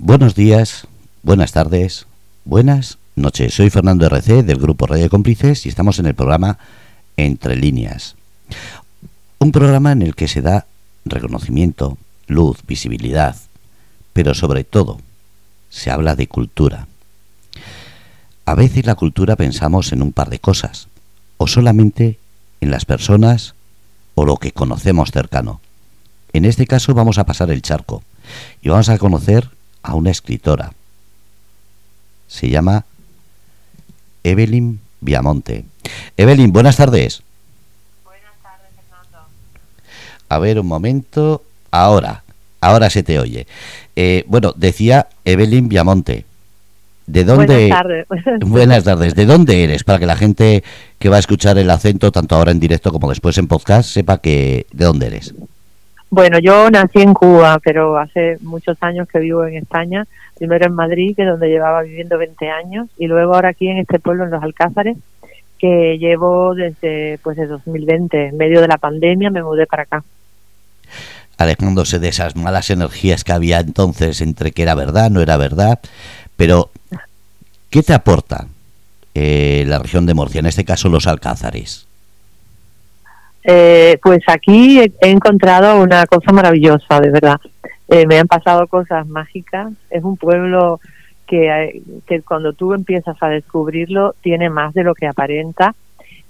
Buenos días, buenas tardes, buenas noches. Soy Fernando RC del grupo Radio Cómplices y estamos en el programa Entre Líneas. Un programa en el que se da reconocimiento, luz, visibilidad, pero sobre todo se habla de cultura. A veces la cultura pensamos en un par de cosas, o solamente en las personas o lo que conocemos cercano. En este caso vamos a pasar el charco y vamos a conocer a una escritora. Se llama Evelyn Viamonte. Evelyn, buenas tardes. Buenas tardes, Fernando. A ver, un momento. Ahora, ahora se te oye. Eh, bueno, decía Evelyn Viamonte. ¿De dónde? Buenas tardes. Buenas tardes. ¿De dónde eres? Para que la gente que va a escuchar el acento, tanto ahora en directo como después en podcast, sepa que de dónde eres. Bueno, yo nací en Cuba, pero hace muchos años que vivo en España. Primero en Madrid, que donde llevaba viviendo 20 años, y luego ahora aquí en este pueblo, en Los Alcázares, que llevo desde pues de 2020, en medio de la pandemia, me mudé para acá. Alejándose de esas malas energías que había entonces entre que era verdad, no era verdad, pero ¿qué te aporta eh, la región de Murcia, en este caso los Alcázares? Eh, pues aquí he, encontrado una cosa maravillosa, de verdad. Eh, me han pasado cosas mágicas. Es un pueblo que, eh, que cuando tú empiezas a descubrirlo tiene más de lo que aparenta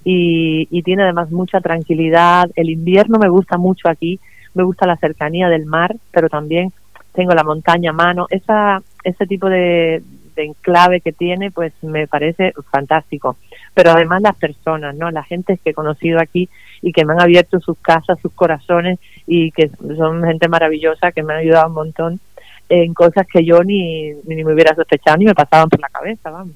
y, y tiene además mucha tranquilidad. El invierno me gusta mucho aquí, me gusta la cercanía del mar, pero también tengo la montaña a mano. Esa, ese tipo de enclave que tiene, pues me parece fantástico. Pero además las personas, ¿no? La gente que he conocido aquí y que me han abierto sus casas, sus corazones y que son gente maravillosa que me han ayudado un montón en cosas que yo ni, ni me hubiera sospechado ni me pasaban por la cabeza, vamos.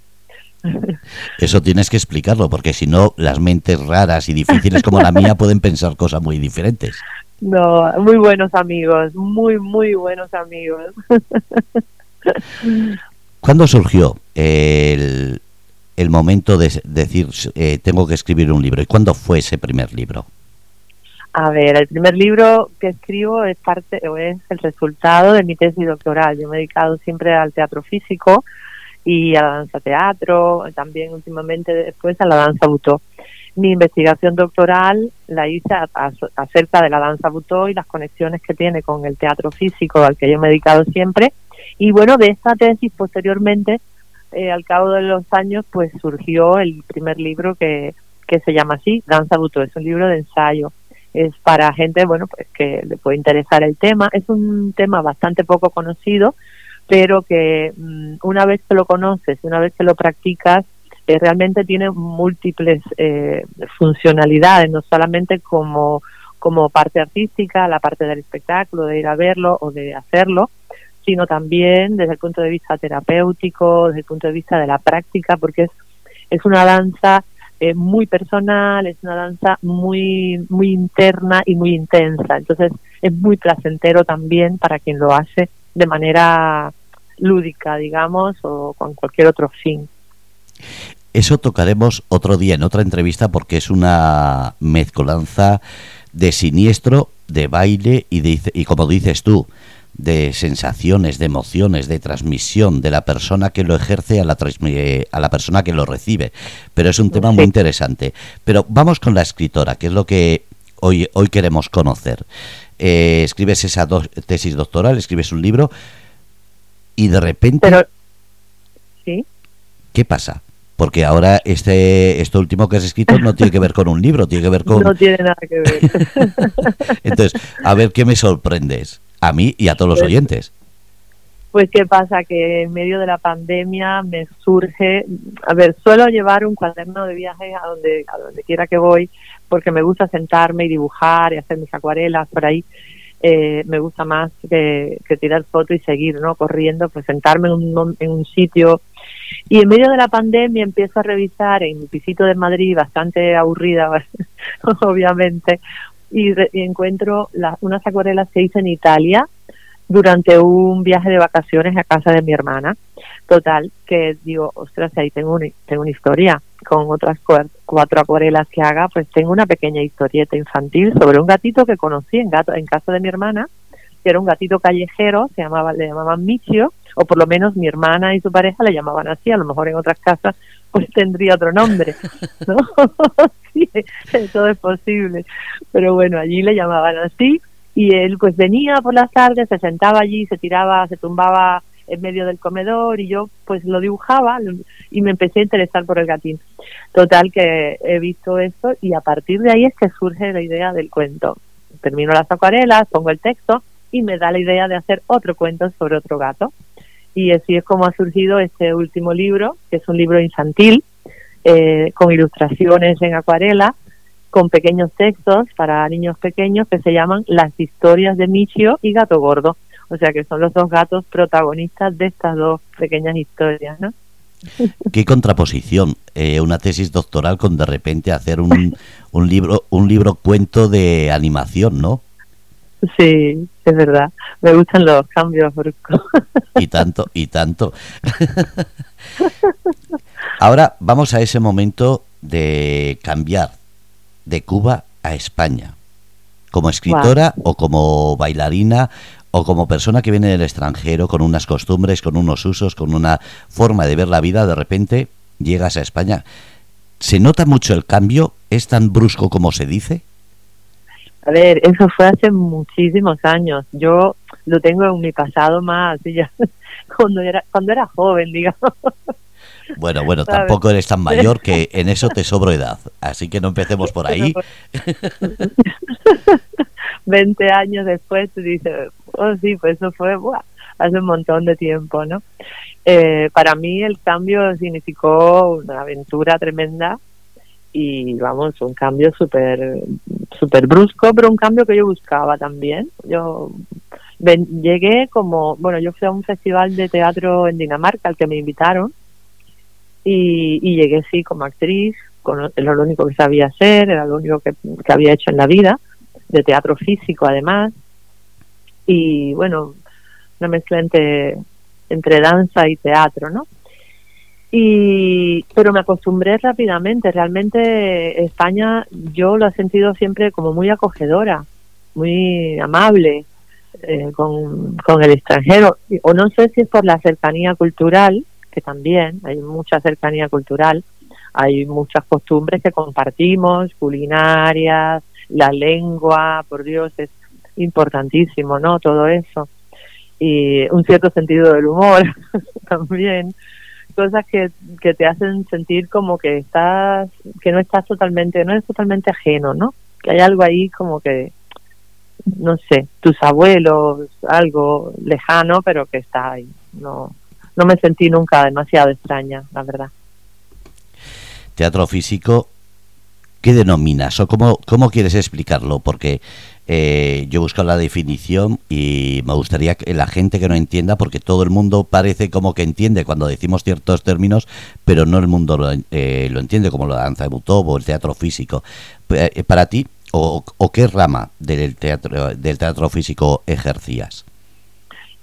Eso tienes que explicarlo, porque si no, las mentes raras y difíciles como la mía pueden pensar cosas muy diferentes. No, muy buenos amigos, muy, muy buenos amigos. ¿Cuándo surgió el, el momento de decir, eh, tengo que escribir un libro? ¿Y cuándo fue ese primer libro? A ver, el primer libro que escribo es parte es el resultado de mi tesis doctoral. Yo me he dedicado siempre al teatro físico y a la danza teatro, también últimamente después a la danza butó. Mi investigación doctoral la hice acerca de la danza butó y las conexiones que tiene con el teatro físico al que yo me he dedicado siempre. Y bueno, de esta tesis posteriormente, eh, al cabo de los años, pues surgió el primer libro que, que se llama así, Danza butó. Es un libro de ensayo es para gente bueno pues que le puede interesar el tema es un tema bastante poco conocido pero que mm, una vez que lo conoces una vez que lo practicas eh, realmente tiene múltiples eh, funcionalidades no solamente como como parte artística la parte del espectáculo de ir a verlo o de hacerlo sino también desde el punto de vista terapéutico desde el punto de vista de la práctica porque es es una danza eh, muy personal, es una danza muy, muy interna y muy intensa. Entonces es muy placentero también para quien lo hace de manera lúdica, digamos, o con cualquier otro fin. Eso tocaremos otro día en otra entrevista porque es una mezcolanza de siniestro, de baile y, de, y como dices tú, de sensaciones, de emociones, de transmisión de la persona que lo ejerce a la, a la persona que lo recibe. Pero es un tema muy interesante. Pero vamos con la escritora, que es lo que hoy, hoy queremos conocer. Eh, escribes esa do tesis doctoral, escribes un libro y de repente... Pero, ¿sí? ¿Qué pasa? Porque ahora este esto último que has escrito no tiene que ver con un libro, tiene que ver con... No tiene nada que ver. Entonces, a ver qué me sorprendes a mí y a todos los oyentes. Pues qué pasa, que en medio de la pandemia me surge, a ver, suelo llevar un cuaderno de viajes a donde, a donde quiera que voy, porque me gusta sentarme y dibujar y hacer mis acuarelas por ahí. Eh, me gusta más que, que tirar fotos y seguir, ¿no? Corriendo, pues sentarme en un, en un sitio. Y en medio de la pandemia empiezo a revisar en mi pisito de Madrid, bastante aburrida, obviamente, y, re, y encuentro la, unas acuarelas que hice en Italia durante un viaje de vacaciones a casa de mi hermana. Total, que digo, ostras, ahí tengo una, tengo una historia con otras cuatro acuarelas que haga, pues tengo una pequeña historieta infantil sobre un gatito que conocí en, gato, en casa de mi hermana que era un gatito callejero, se llamaba, le llamaban Michio, o por lo menos mi hermana y su pareja le llamaban así, a lo mejor en otras casas pues tendría otro nombre, ¿no? sí, todo es posible, pero bueno, allí le llamaban así y él pues venía por las tardes, se sentaba allí, se tiraba, se tumbaba en medio del comedor y yo pues lo dibujaba y me empecé a interesar por el gatín. Total que he visto esto y a partir de ahí es que surge la idea del cuento. Termino las acuarelas, pongo el texto y me da la idea de hacer otro cuento sobre otro gato. Y así es como ha surgido este último libro, que es un libro infantil, eh, con ilustraciones en acuarela, con pequeños textos para niños pequeños que se llaman Las historias de Michio y Gato Gordo. O sea que son los dos gatos protagonistas de estas dos pequeñas historias, ¿no? Qué contraposición, eh, una tesis doctoral con de repente hacer un, un libro, un libro cuento de animación, ¿no? Sí, es verdad. Me gustan los cambios bruscos. Y tanto, y tanto. Ahora vamos a ese momento de cambiar de Cuba a España. Como escritora o como bailarina o como persona que viene del extranjero con unas costumbres, con unos usos, con una forma de ver la vida, de repente llegas a España. ¿Se nota mucho el cambio? ¿Es tan brusco como se dice? A ver, eso fue hace muchísimos años. Yo lo tengo en mi pasado más, ya, cuando era cuando era joven, digamos. Bueno, bueno, tampoco eres tan mayor que en eso te sobro edad, así que no empecemos por ahí. 20 años después tú dices, oh sí, pues eso fue hace un montón de tiempo, ¿no? Eh, para mí el cambio significó una aventura tremenda y vamos, un cambio súper super brusco, pero un cambio que yo buscaba también. Yo llegué como, bueno, yo fui a un festival de teatro en Dinamarca al que me invitaron y, y llegué sí como actriz, con, era lo único que sabía hacer, era lo único que, que había hecho en la vida, de teatro físico además, y bueno, una mezcla entre, entre danza y teatro, ¿no? Y, pero me acostumbré rápidamente. Realmente España yo lo he sentido siempre como muy acogedora, muy amable eh, con, con el extranjero. O no sé si es por la cercanía cultural, que también hay mucha cercanía cultural, hay muchas costumbres que compartimos, culinarias, la lengua, por Dios, es importantísimo, ¿no? Todo eso. Y un cierto sentido del humor también. Cosas que, que te hacen sentir como que estás, que no estás totalmente, no eres totalmente ajeno, ¿no? Que hay algo ahí como que, no sé, tus abuelos, algo lejano, pero que está ahí. No, no me sentí nunca demasiado extraña, la verdad. Teatro físico, ¿qué denominas o cómo, cómo quieres explicarlo? Porque eh, yo busco la definición y me gustaría que la gente que no entienda, porque todo el mundo parece como que entiende cuando decimos ciertos términos, pero no el mundo lo, eh, lo entiende, como la danza de Butov o el teatro físico. Eh, para ti, o, o, qué rama del teatro, del teatro físico ejercías?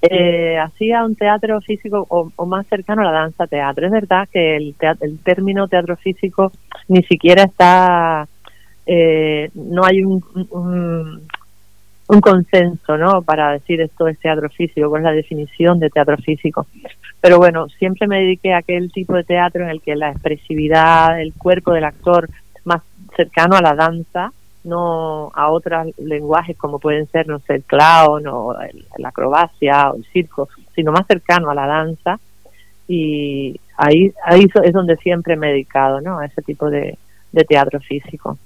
eh, hacía un teatro físico o, más cercano a la danza teatro. Es verdad que el, el término teatro físico ni siquiera está, eh, no hay un, un, consenso ¿no? para decir esto es teatro físico, cuál es la definición de teatro físico. Pero bueno, siempre me dediqué a aquel tipo de teatro en el que la expresividad, el cuerpo del actor más cercano a la danza, no a otros lenguajes como pueden ser, no sé, el clown o la acrobacia o el circo, sino más cercano a la danza. Y ahí, ahí es donde siempre me he dedicado, ¿no? A ese tipo de, teatro físico,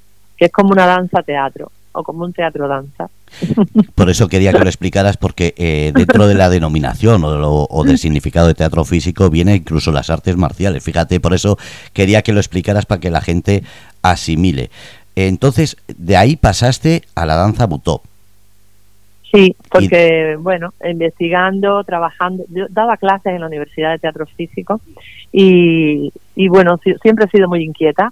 que es como una danza-teatro o como un teatro-danza. Por eso quería que lo explicaras, porque eh, dentro de la denominación o, o, del significado de teatro físico viene incluso las artes marciales. Fíjate, por eso quería que lo explicaras para que la gente asimile. Entonces, de ahí pasaste a la danza butó. Sí, porque, bueno, investigando, trabajando, yo daba clases en la Universidad de Teatro Físico y, y bueno, siempre he sido muy inquieta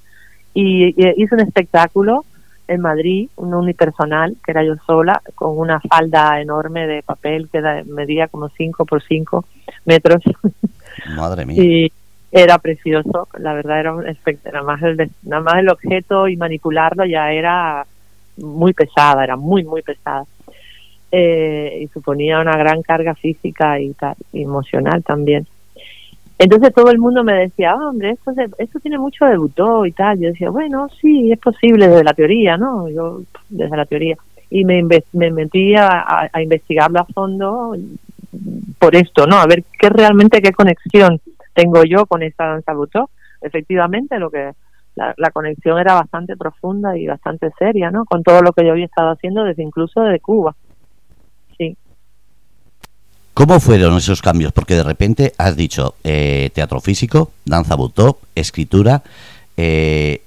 y, hice un espectáculo en Madrid, un unipersonal, que era yo sola, con una falda enorme de papel que medía como 5 por 5 metros. Madre mía era precioso, la verdad era un nada más el nada más el objeto y manipularlo ya era muy pesada, era muy muy pesada. eh, y suponía una gran carga física y, y emocional también. Entonces todo el mundo me decía, ah, hombre, esto, esto tiene mucho de butó y tal. Yo decía, bueno, sí, es posible desde la teoría, ¿no? Yo, desde la teoría. Y me, me metí a, a, investigarlo a fondo por esto, ¿no? A ver qué realmente, qué conexión tengo yo con esta danza butó. Efectivamente, lo que la, la, conexión era bastante profunda y bastante seria, ¿no? Con todo lo que yo había estado haciendo desde incluso desde Cuba. ¿Cómo fueron esos cambios? Porque de repente has dicho eh, teatro físico, danza butó, escritura. Eh,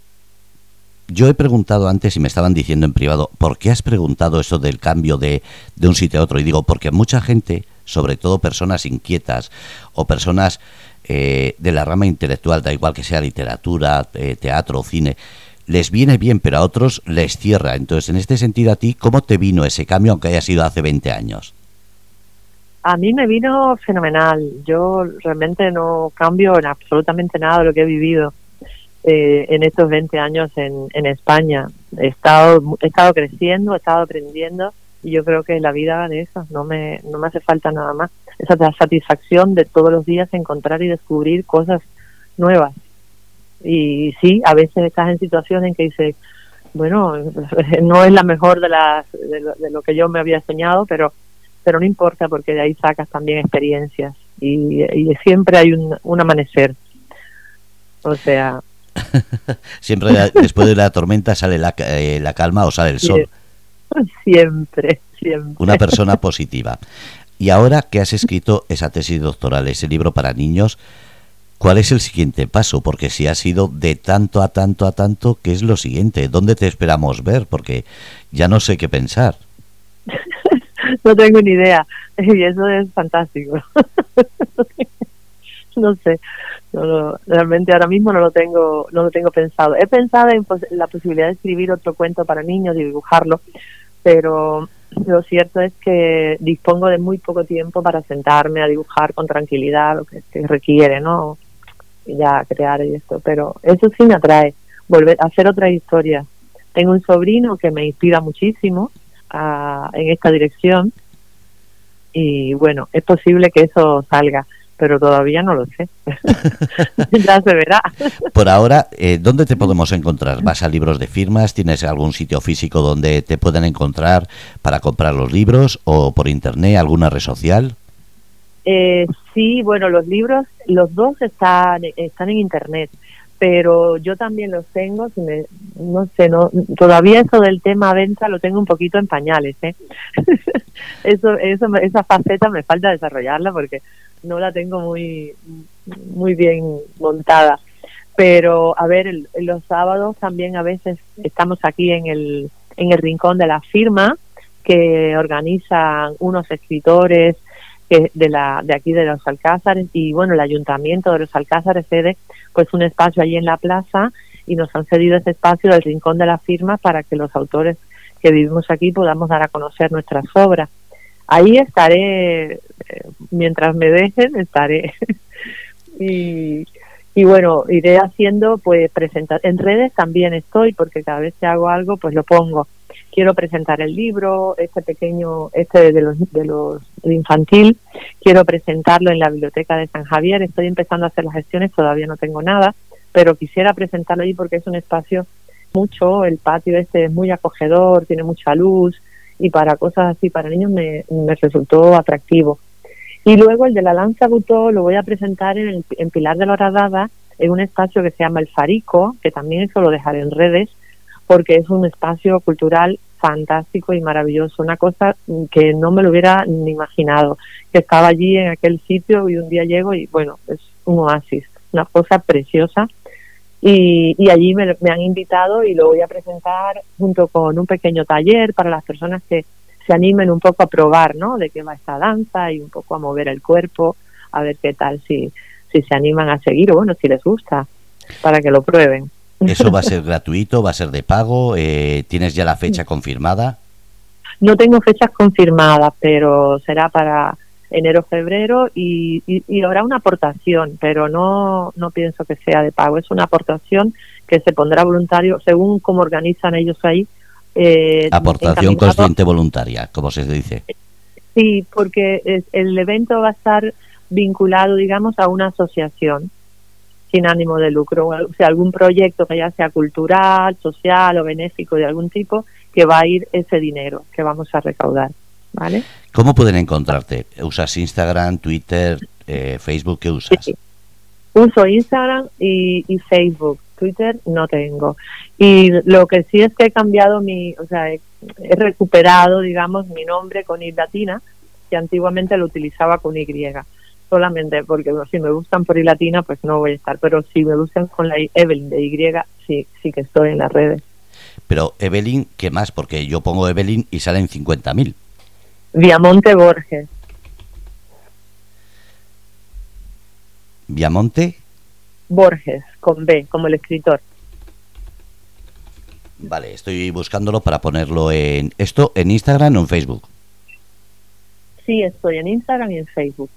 yo he preguntado antes y me estaban diciendo en privado, ¿por qué has preguntado eso del cambio de, de un sitio a otro? Y digo, porque mucha gente, sobre todo personas inquietas o personas eh, de la rama intelectual, da igual que sea literatura, teatro, cine, les viene bien, pero a otros les cierra. Entonces, en este sentido, a ti, ¿cómo te vino ese cambio, aunque haya sido hace 20 años? A mí me vino fenomenal. Yo realmente no cambio en absolutamente nada de lo que he vivido eh, en estos 20 años en, España. He estado, he estado creciendo, he estado aprendiendo y yo creo que la vida de eso no me, no me hace falta nada más. Esa satisfacción de todos los días encontrar y descubrir cosas nuevas. Y sí, a veces estás en situaciones en que dices, bueno, no es la mejor de, las, de, lo, de lo que yo me había soñado, pero pero no importa porque de ahí sacas también experiencias y, y siempre hay un, un, amanecer. O sea... siempre después de la tormenta sale la, eh, la calma o sale el sol. Siempre, siempre. Una persona positiva. Y ahora que has escrito esa tesis doctoral, ese libro para niños, ¿cuál es el siguiente paso? Porque si has ido de tanto a tanto a tanto, ¿qué es lo siguiente? ¿Dónde te esperamos ver? Porque ya no sé qué pensar. no tengo ni idea. Y eso es fantástico. no sé, no, realmente ahora mismo no lo tengo, no lo tengo pensado. He pensado en la posibilidad de escribir otro cuento para niños y dibujarlo, pero lo cierto es que dispongo de muy poco tiempo para sentarme a dibujar con tranquilidad lo que se requiere, ¿no? ya crear esto, pero eso sí me atrae, volver a hacer otra historia. Tengo un sobrino que me inspira muchísimo a, en esta dirección y bueno, es posible que eso salga, pero todavía no lo sé. ya se verá. Por ahora, eh, ¿dónde te podemos encontrar? ¿Vas a libros de firmas? ¿Tienes algún sitio físico donde te puedan encontrar para comprar los libros o por internet, alguna red social? Eh, sí, bueno, los libros, los dos están, están en internet pero yo también los tengo, no sé, no, todavía eso del tema venta lo tengo un poquito en pañales, ¿eh? eso, eso, esa faceta me falta desarrollarla porque no la tengo muy, muy bien montada. Pero, a ver, los sábados también a veces estamos aquí en el, en el rincón de la firma que organizan unos escritores que de la de aquí de los Alcázares y bueno el ayuntamiento de los Alcázares cede pues un espacio allí en la plaza y nos han cedido ese espacio del rincón de la firma para que los autores que vivimos aquí podamos dar a conocer nuestras obras. Ahí estaré eh, mientras me dejen estaré. Y y bueno iré haciendo pues presentar en redes también estoy porque cada vez que hago algo pues lo pongo quiero presentar el libro, este pequeño, este de los, de los de infantil, quiero presentarlo en la biblioteca de San Javier, estoy empezando a hacer las gestiones, todavía no tengo nada, pero quisiera presentarlo allí porque es un espacio mucho, el patio este es muy acogedor, tiene mucha luz y para cosas así, para niños me, me resultó atractivo. Y luego el de la Lanza Butó lo voy a presentar en, el, en Pilar de la Horadada, en un espacio que se llama El Farico, que también eso lo dejaré en redes, porque es un espacio cultural fantástico y maravilloso, una cosa que no me lo hubiera ni imaginado, que estaba allí en aquel sitio y un día llego y bueno, es un oasis, una cosa preciosa y, y allí me, me han invitado y lo voy a presentar junto con un pequeño taller para las personas que se animen un poco a probar, ¿no? De qué va esta danza y un poco a mover el cuerpo, a ver qué tal si, si se animan a seguir o bueno, si les gusta, para que lo prueben. ¿Eso va a ser gratuito? ¿Va a ser de pago? Eh, ¿Tienes ya la fecha confirmada? No tengo fechas confirmadas, pero será para enero-febrero y, y, y, habrá una aportación, pero no, no pienso que sea de pago. Es una aportación que se pondrá voluntario según cómo organizan ellos ahí, Eh, Aportación consciente voluntaria, como se dice. Sí, porque el evento va a estar vinculado, digamos, a una asociación sin ánimo de lucro, o sea, algún proyecto que ya sea cultural, social o benéfico de algún tipo, que va a ir ese dinero que vamos a recaudar, ¿vale? ¿Cómo pueden encontrarte? ¿Usas Instagram, Twitter, eh, Facebook? ¿Qué usas? Sí. Uso Instagram y, y Facebook. Twitter no tengo. Y lo que sí es que he cambiado mi, o sea, he, he recuperado, digamos, mi nombre con I latina, que antiguamente lo utilizaba con Y. Solamente porque si me buscan por I latina, pues no voy a estar. Pero si me buscan con la I- Evelyn de Y, sí, sí que estoy en las redes. Pero Evelyn, ¿qué más? Porque yo pongo Evelyn y salen 50.000. Viamonte Borges. Viamonte, Borges, con B, como el escritor. vale, estoy buscándolo para ponerlo en... ¿Esto en Instagram o en Facebook? Sí, estoy en Instagram y en Facebook.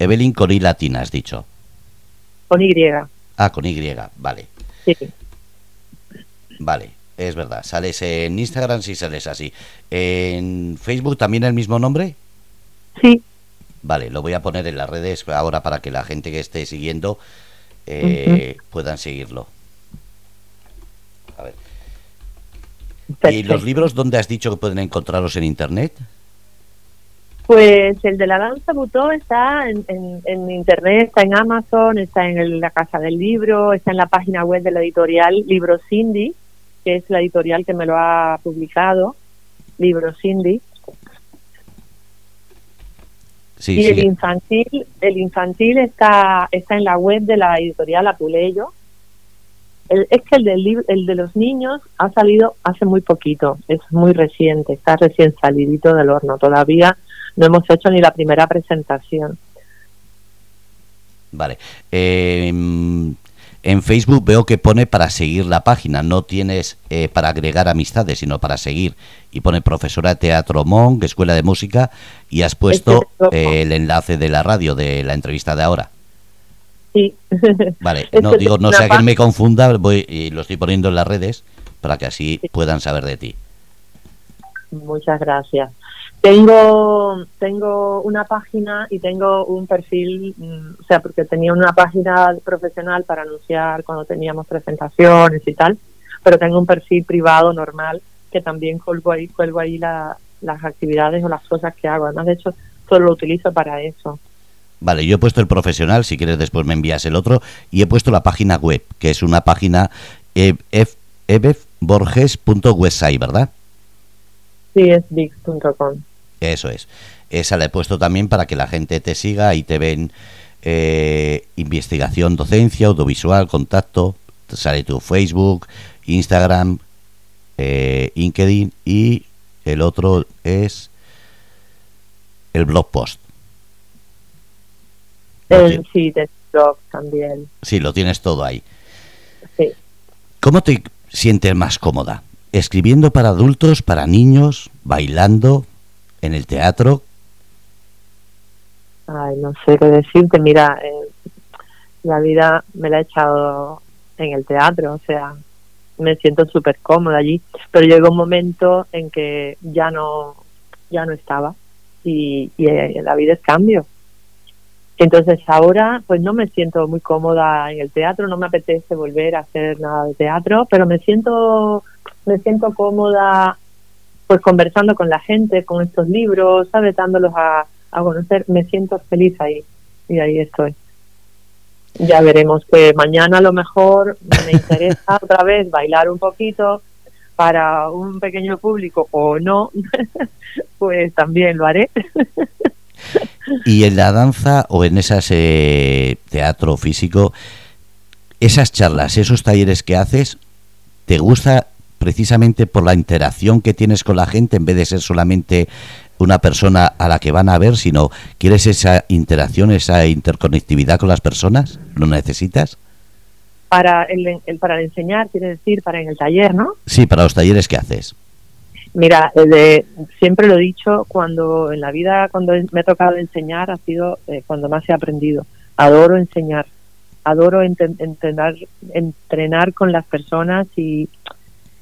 Evelyn con I latina, has dicho. Con Y. Ah, con Y, vale. Sí. Vale, es verdad. Sales en Instagram si sales así. ¿En Facebook también el mismo nombre? Sí, Vale, lo voy a poner en las redes ahora para que la gente que esté siguiendo eh, puedan seguirlo. A ver. ¿Y los libros dónde has dicho que pueden encontrarlos en internet? Pues el de la danza butó está en, en- en internet, está en Amazon, está en el- la casa del libro, está en la página web de la editorial Libro Cindy, que es la editorial que me lo ha publicado, Libro Cindy. Sí, y el infantil, el infantil está, está en la web de la editorial Apuleyo. El- es que el, del, el de los niños ha salido hace muy poquito, es muy reciente, está recién salidito del horno. Todavía no hemos hecho ni la primera presentación. Vale. Eh, en Facebook veo que pone para seguir la página, no tienes eh, para agregar amistades, sino para seguir. Y pone profesora de teatro Monk, escuela de música, y has puesto es eh, el enlace de la radio, de la entrevista de ahora. Sí. Vale, no digo, no sea que me confunda, voy y lo estoy poniendo en las redes para que así puedan saber de ti. Muchas gracias. Tengo tengo una página y tengo un perfil, mm, o sea, porque tenía una página profesional para anunciar cuando teníamos presentaciones y tal, pero tengo un perfil privado normal que también cuelgo ahí, cuelgo ahí la- las actividades o las cosas que hago. Además, de hecho, solo lo utilizo para eso. Vale, yo he puesto el profesional, si quieres después me envías el otro, y he puesto la página web, que es una página eh, ef- ebefborges.website, ¿verdad? Sí, es big.com. Eso es. Esa la he puesto también para que la gente te siga y te ven eh, investigación, docencia, audiovisual, contacto. Sale tu Facebook, Instagram, eh, LinkedIn y el otro es el blog post. El, sí, de blog también. Sí, lo tienes todo ahí. Sí. ¿Cómo te sientes más cómoda? ¿Escribiendo para adultos, para niños, bailando, en el teatro? Ay, no sé qué decirte. Mira, eh, la vida me la he echado en el teatro, o sea, me siento súper cómoda allí. Pero llegó un momento en que ya no, ya no estaba y, eh, la vida es cambio. Entonces ahora, pues no me siento muy cómoda en el teatro, no me apetece volver a hacer nada de teatro, pero me siento, me siento cómoda, pues conversando con la gente, con estos libros, ¿sabes? Dándolos a, a conocer, me siento feliz ahí y ahí estoy. Ya veremos que mañana a lo mejor me interesa otra vez bailar un poquito para un pequeño público o no, pues también lo haré. Y en la danza o en ese teatro físico, esas charlas, esos talleres que haces, ¿te gusta precisamente por la interacción que tienes con la gente en vez de ser solamente una persona a la que van a ver, sino quieres esa interacción, esa interconectividad con las personas? ¿Lo necesitas? Para el, el para enseñar, quiere decir, para en el taller, ¿no? Sí, para los talleres que haces. Mira, eh, de- siempre lo he dicho, cuando en la vida, cuando me ha tocado enseñar, ha sido eh, cuando más he aprendido. Adoro enseñar, adoro entrenar, entrenar con las personas y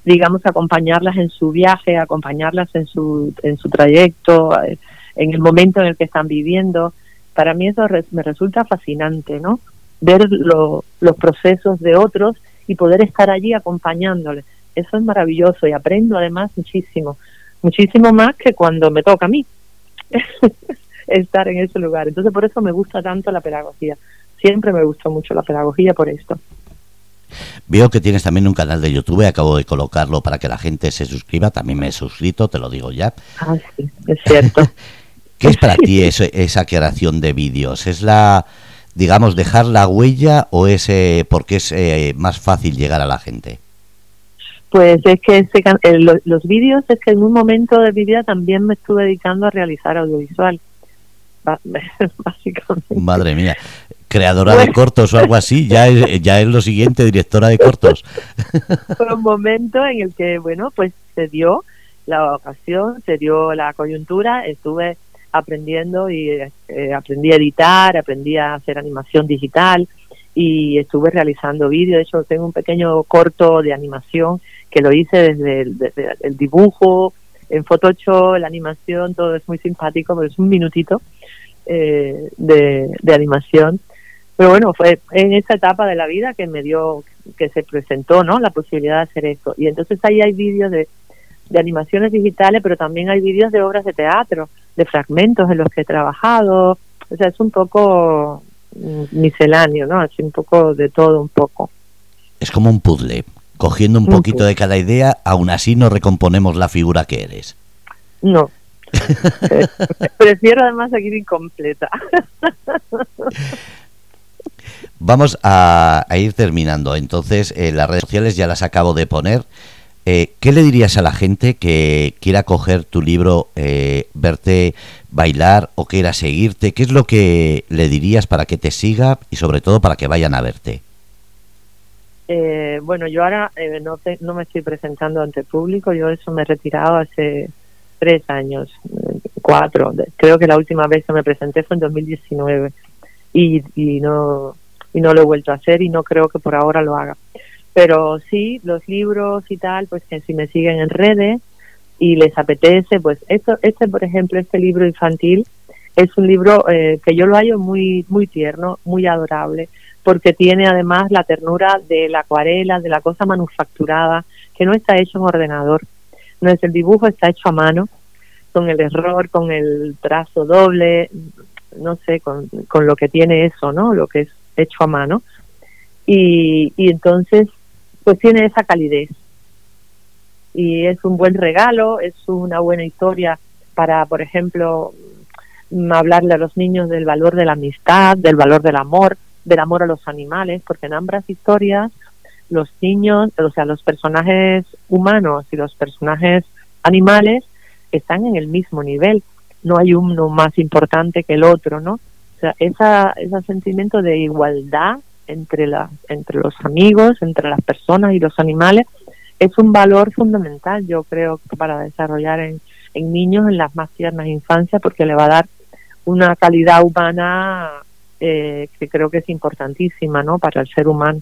digamos, acompañarlas en su viaje, acompañarlas en su, en su trayecto, eh, en el momento en el que están viviendo. Para mí eso me resulta fascinante, ¿no? Ver los procesos de otros y poder estar allí acompañándoles. Eso es maravilloso y aprendo además muchísimo, muchísimo más que cuando me toca a mí estar en ese lugar. Entonces por eso me gusta tanto la pedagogía. Siempre me gustó mucho la pedagogía por esto. Veo que tienes también un canal de YouTube, acabo de colocarlo para que la gente se suscriba, también me he suscrito, te lo digo ya. Ah, sí, es cierto. ¿Qué es para ti esa creación de vídeos? ¿Es la, digamos, dejar la huella o es eh, porque es eh, más fácil llegar a la gente? Pues es que ese, los vídeos es que en un momento de mi vida también me estuve dedicando a realizar audiovisual. Básicamente. Madre mía, creadora de cortos o algo así, ya es, ya es lo siguiente, directora de cortos. Fue un momento en el que, bueno, pues se dio la ocasión, se dio la coyuntura, estuve aprendiendo y eh, aprendí a editar, aprendí a hacer animación digital y estuve realizando vídeos. De hecho, tengo un pequeño corto de animación que lo hice desde el, dibujo, en Photoshop, la animación, todo es muy simpático, pero es un minutito eh, de, de animación. Pero bueno, fue en esa etapa de la vida que me dio, que se presentó, ¿no? La posibilidad de hacer esto. Y entonces ahí hay vídeos de, de animaciones digitales, pero también hay vídeos de obras de teatro de fragmentos en los que he trabajado. O sea, es un poco mm, misceláneo, ¿no? Así un poco de todo, un poco. Es como un puzzle. Cogiendo un poquito de cada idea, aún así no recomponemos la figura que eres. No. Prefiero además seguir incompleta. Vamos a, ir terminando. Entonces, eh, las redes sociales ya las acabo de poner. Eh, ¿Qué le dirías a la gente que quiera coger tu libro, eh, verte bailar o quiera seguirte? ¿Qué es lo que le dirías para que te siga y sobre todo para que vayan a verte? Eh, bueno, yo ahora no, no me estoy presentando ante público, yo eso me he retirado hace tres años, cuatro. Creo que la última vez que me presenté fue en 2019 y, y, no, y no lo he vuelto a hacer y no creo que por ahora lo haga pero sí, los libros y tal, pues que si me siguen en redes y les apetece, pues esto, este, por ejemplo, este libro infantil es un libro eh, que yo lo hallo muy, muy tierno, muy adorable, porque tiene además la ternura de la acuarela, de la cosa manufacturada, que no está hecho en ordenador. No es el dibujo, está hecho a mano, con el error, con el trazo doble, no sé, con, con lo que tiene eso, ¿no? Lo que es hecho a mano. Y, y entonces pues tiene esa calidez. Y es un buen regalo, es una buena historia para, por ejemplo, mm, hablarle a los niños del valor de la amistad, del valor del amor, del amor a los animales, porque en ambas historias los niños, o sea, los personajes humanos y los personajes animales están en el mismo nivel. No hay uno más importante que el otro, ¿no? O sea, esa, ese sentimiento de igualdad entre, entre los amigos, entre las personas y los animales, es un valor fundamental, yo creo, para desarrollar en, niños en las más tiernas infancias, porque le va a dar una calidad humana eh, que creo que es importantísima ¿no? para el ser humano.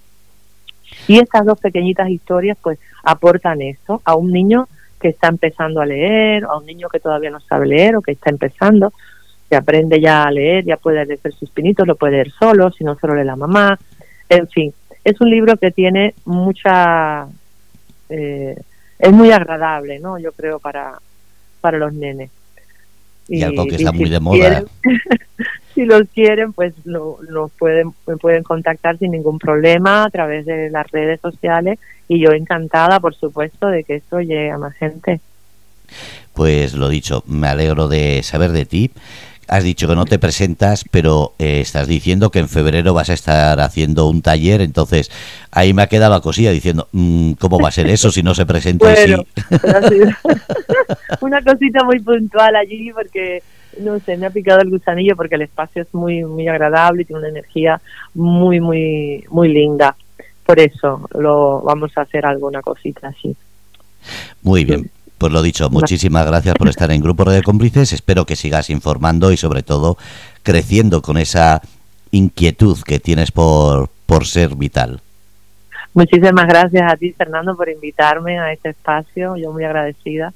Y estas dos pequeñitas historias pues aportan eso a un niño que está empezando a leer, a un niño que todavía no sabe leer o que está empezando, que aprende ya a leer, ya puede leer sus pinitos, lo puede leer solo, si no solo lee la mamá, en fin, es un libro que tiene mucha... Eh, es muy agradable, ¿no? Yo creo para, para los nenes. Y, algo que está muy de moda. si los quieren, pues lo, pueden, me pueden contactar sin ningún problema a través de las redes sociales y yo encantada, por supuesto, de que esto llegue a más gente. Pues lo dicho, me alegro de saber de ti Has dicho que no te presentas, pero eh, estás diciendo que en febrero vas a estar haciendo un taller, entonces ahí me ha quedado la cosilla diciendo, mm, ¿cómo va a ser eso si no se presenta bueno, Una cosita muy puntual allí porque, no sé, me ha picado el gusanillo porque el espacio es muy, muy agradable y tiene una energía muy, muy, muy linda. Por eso lo vamos a hacer alguna cosita así. Muy bien. Pues lo dicho, muchísimas gracias por estar en Grupo de Cómplices. Espero que sigas informando y sobre todo creciendo con esa inquietud que tienes por, por ser vital. Muchísimas gracias a ti, Fernando, por invitarme a este espacio. Yo muy agradecida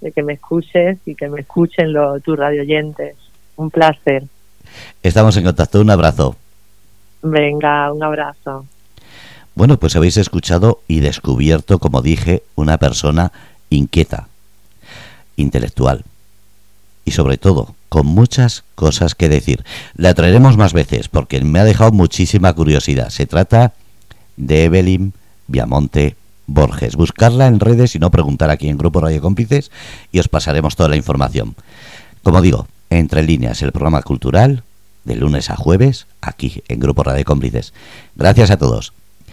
de que me escuches y que me escuchen los, tus radioyentes. Un placer. Estamos en contacto. Un abrazo. Venga, un abrazo. Bueno, pues habéis escuchado y descubierto, como dije, una persona inquieta, intelectual y sobre todo con muchas cosas que decir. La traeremos más veces porque me ha dejado muchísima curiosidad. Se trata de Evelyn Viamonte Borges. Buscarla en redes y no preguntar aquí en Grupo Radio Cómplices y os pasaremos toda la información. Como digo, entre líneas, el programa cultural de lunes a jueves aquí en Grupo Radio Cómplices. Gracias a todos.